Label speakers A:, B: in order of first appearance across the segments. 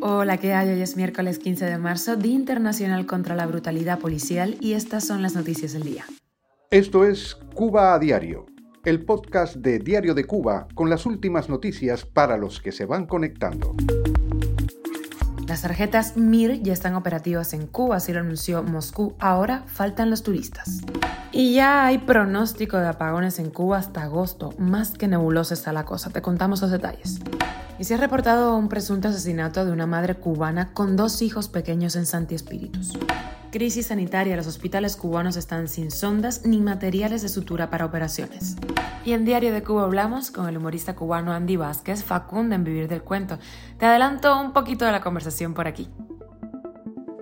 A: Hola, ¿qué hay? Hoy es miércoles 15 de marzo, Día Internacional contra la Brutalidad Policial y estas son las noticias del día.
B: Esto es Cuba a Diario, el podcast de Diario de Cuba con las últimas noticias para los que se van conectando.
A: Las tarjetas MIR ya están operativas en Cuba, así lo anunció Moscú. Ahora faltan los turistas. Y ya hay pronóstico de apagones en Cuba hasta agosto. Más que nebulosa está la cosa. Te contamos los detalles. Y se ha reportado un presunto asesinato de una madre cubana con dos hijos pequeños en Santi Espíritus. Crisis sanitaria. Los hospitales cubanos están sin sondas ni materiales de sutura para operaciones. Y en Diario de Cuba hablamos con el humorista cubano Andy Vázquez, Facundo en Vivir del Cuento. Te adelanto un poquito de la conversación por aquí.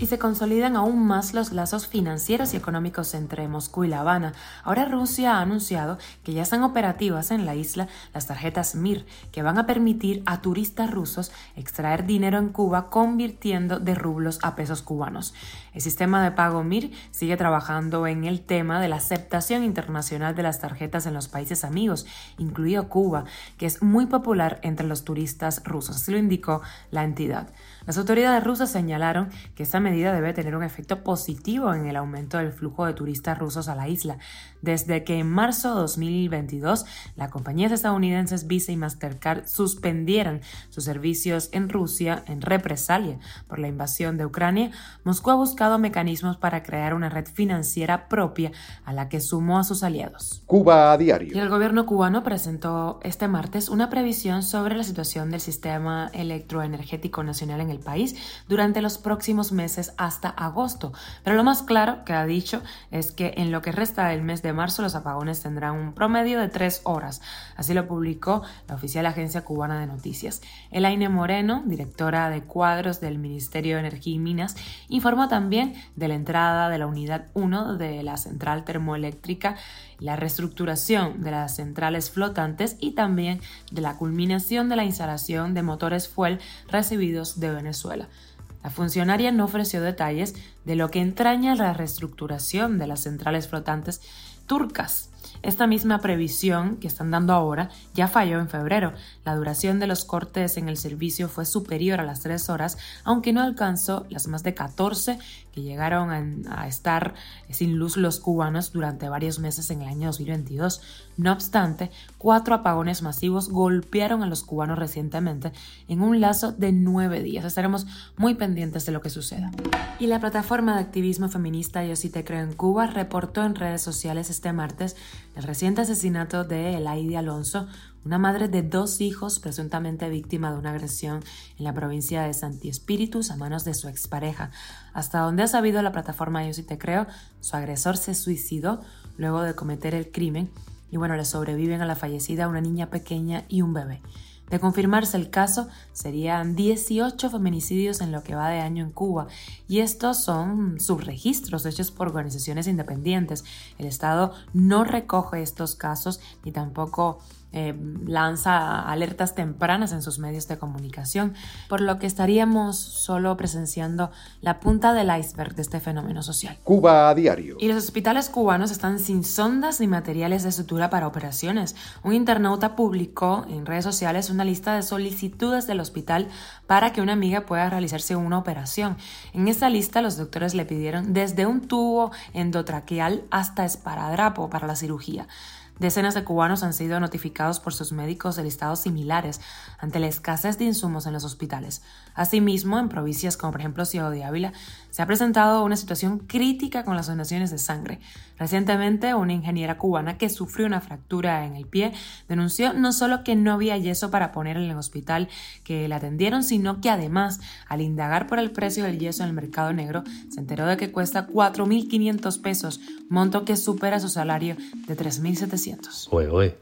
A: y se consolidan aún más los lazos financieros y económicos entre Moscú y La Habana. Ahora Rusia ha anunciado que ya están operativas en la isla las tarjetas MIR, que van a permitir a turistas rusos extraer dinero en Cuba convirtiendo de rublos a pesos cubanos. El sistema de pago MIR sigue trabajando en el tema de la aceptación internacional de las tarjetas en los países amigos, incluido Cuba, que es muy popular entre los turistas rusos, así lo indicó la entidad. Las autoridades rusas señalaron que esta medida debe tener un efecto positivo en el aumento del flujo de turistas rusos a la isla, desde que en marzo de 2022 las compañías estadounidenses Visa y Mastercard suspendieran sus servicios en Rusia en represalia por la invasión de Ucrania, Moscú ha buscado mecanismos para crear una red financiera propia a la que sumó a sus aliados.
B: Cuba a diario.
A: Y el gobierno cubano presentó este martes una previsión sobre la situación del sistema electroenergético nacional en el país durante los próximos meses hasta agosto. Pero lo más claro que ha dicho es que en lo que resta del mes de marzo los apagones tendrán un promedio de tres horas. Así lo publicó la oficial agencia cubana de noticias. Elaine Moreno, directora de cuadros del Ministerio de Energía y Minas, informó también de la entrada de la unidad 1 de la central termoeléctrica, la reestructuración de las centrales flotantes y también de la culminación de la instalación de motores fuel recibidos de Venezuela. La funcionaria no ofreció detalles de lo que entraña la reestructuración de las centrales flotantes turcas. Esta misma previsión que están dando ahora ya falló en febrero. La duración de los cortes en el servicio fue superior a las tres horas, aunque no alcanzó las más de 14 que llegaron a, estar sin luz los cubanos durante varios meses en el año 2022. No obstante, cuatro apagones masivos golpearon a los cubanos recientemente en un lazo de nueve días. Estaremos muy pendientes de lo que suceda. Y la plataforma de activismo feminista Yo sí te creo en Cuba reportó en redes sociales este martes el reciente asesinato de Elaidi Alonso, una madre de dos hijos presuntamente víctima de una agresión en la provincia de Santi Espíritus a manos de su expareja. Hasta donde ha sabido la plataforma Yo sí te creo, su agresor se suicidó luego de cometer el crimen y bueno, le sobreviven a la fallecida una niña pequeña y un bebé. De confirmarse el caso, serían 18 feminicidios en lo que va de año en Cuba, y estos son subregistros hechos por organizaciones independientes. El Estado no recoge estos casos ni tampoco eh, lanza alertas tempranas en sus medios de comunicación, por lo que estaríamos solo presenciando la punta del iceberg de este fenómeno social.
B: Cuba a diario.
A: Y los hospitales cubanos están sin sondas ni materiales de sutura para operaciones. Un internauta publicó en redes sociales una lista de solicitudes del hospital para que una amiga pueda realizarse una operación. En esta lista los doctores le pidieron desde un tubo endotraqueal hasta esparadrapo para la cirugía. Decenas de cubanos han sido notificados por sus médicos de listados similares ante la escasez de insumos en los hospitales. Asimismo, en provincias como por ejemplo Ciudad de Ávila, se ha presentado una situación crítica con las donaciones de sangre. Recientemente, una ingeniera cubana que sufrió una fractura en el pie denunció no solo que no había yeso para poner en el hospital que la atendieron, sino que además, al indagar por el precio del yeso en el mercado negro, se enteró de que cuesta 4.500 pesos, monto que supera su salario de 3.700.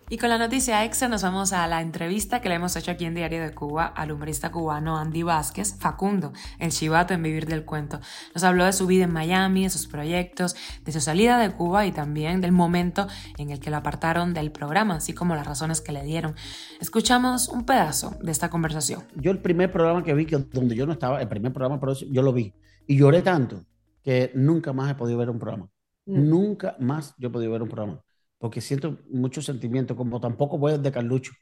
A: Y con la noticia extra nos vamos a la entrevista que le hemos hecho aquí en Diario de Cuba al humorista cubano Andy Vázquez, Facundo, el chivato en Vivir del Cuento. Nos habló de su vida en Miami, de sus proyectos, de su salida de Cuba y también del momento en el que lo apartaron del programa, así como las razones que le dieron. Escuchamos un pedazo de esta conversación.
C: Yo el primer programa que vi, que donde yo no estaba, el primer programa, yo lo vi y lloré tanto que nunca más he podido ver un programa. Mm. Nunca más yo he podido ver un programa. porque siento mucho sentimiento, como tampoco voy de Carlucho.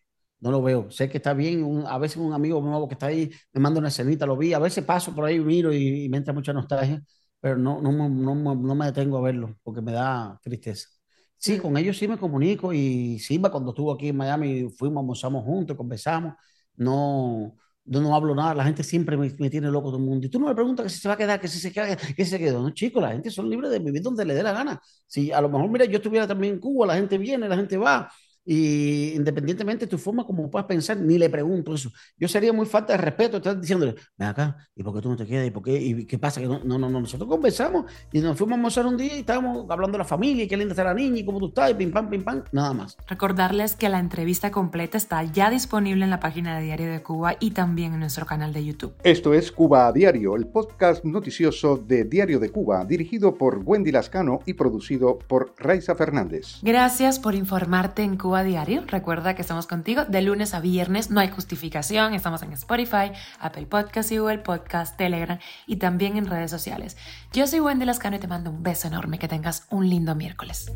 C: No lo veo. Sé que está bien. a veces un amigo nuevo que está ahí me manda una escenita, lo vi. A veces paso por ahí, miro y, me entra mucha nostalgia, pero no, no, no, me detengo a verlo porque me da tristeza. Sí, con ellos sí me comunico y Simba cuando estuvo aquí en Miami fuimos, almorzamos juntos, conversamos. No, yo no hablo nada, la gente siempre me, tiene loco todo el mundo. Y tú no me preguntas que si se va a quedar, que si se queda, que se quedó. No, chicos, la gente son libres de vivir donde le dé la gana. Si a lo mejor, mira, yo estuviera también en Cuba, la gente viene, la gente va. Y independientemente de tu forma como puedas pensar, ni le pregunto eso. Yo sería muy falta de respeto estar diciéndole, ven acá, ¿y por qué tú no te quedas? ¿Y por qué? ¿Y qué pasa? Que no, no, no, nosotros conversamos y nos fuimos a almorzar un día y estábamos hablando de la familia y qué linda está la niña y cómo tú estás y pim pam, pim pam, nada más.
A: Recordarles que la entrevista completa está ya disponible en la página de Diario de Cuba y también en nuestro canal de YouTube.
B: Esto es Cuba a Diario, el podcast noticioso de Diario de Cuba, dirigido por Wendy Lascano y producido por Raiza Fernández.
A: Gracias por informarte en Cuba Diario. Recuerda que estamos contigo de lunes a viernes, no hay justificación, estamos en Spotify, Apple Podcast y Google Podcast, Telegram y también en redes sociales. Yo soy Wendy Lascano y te mando un beso enorme, que tengas un lindo miércoles.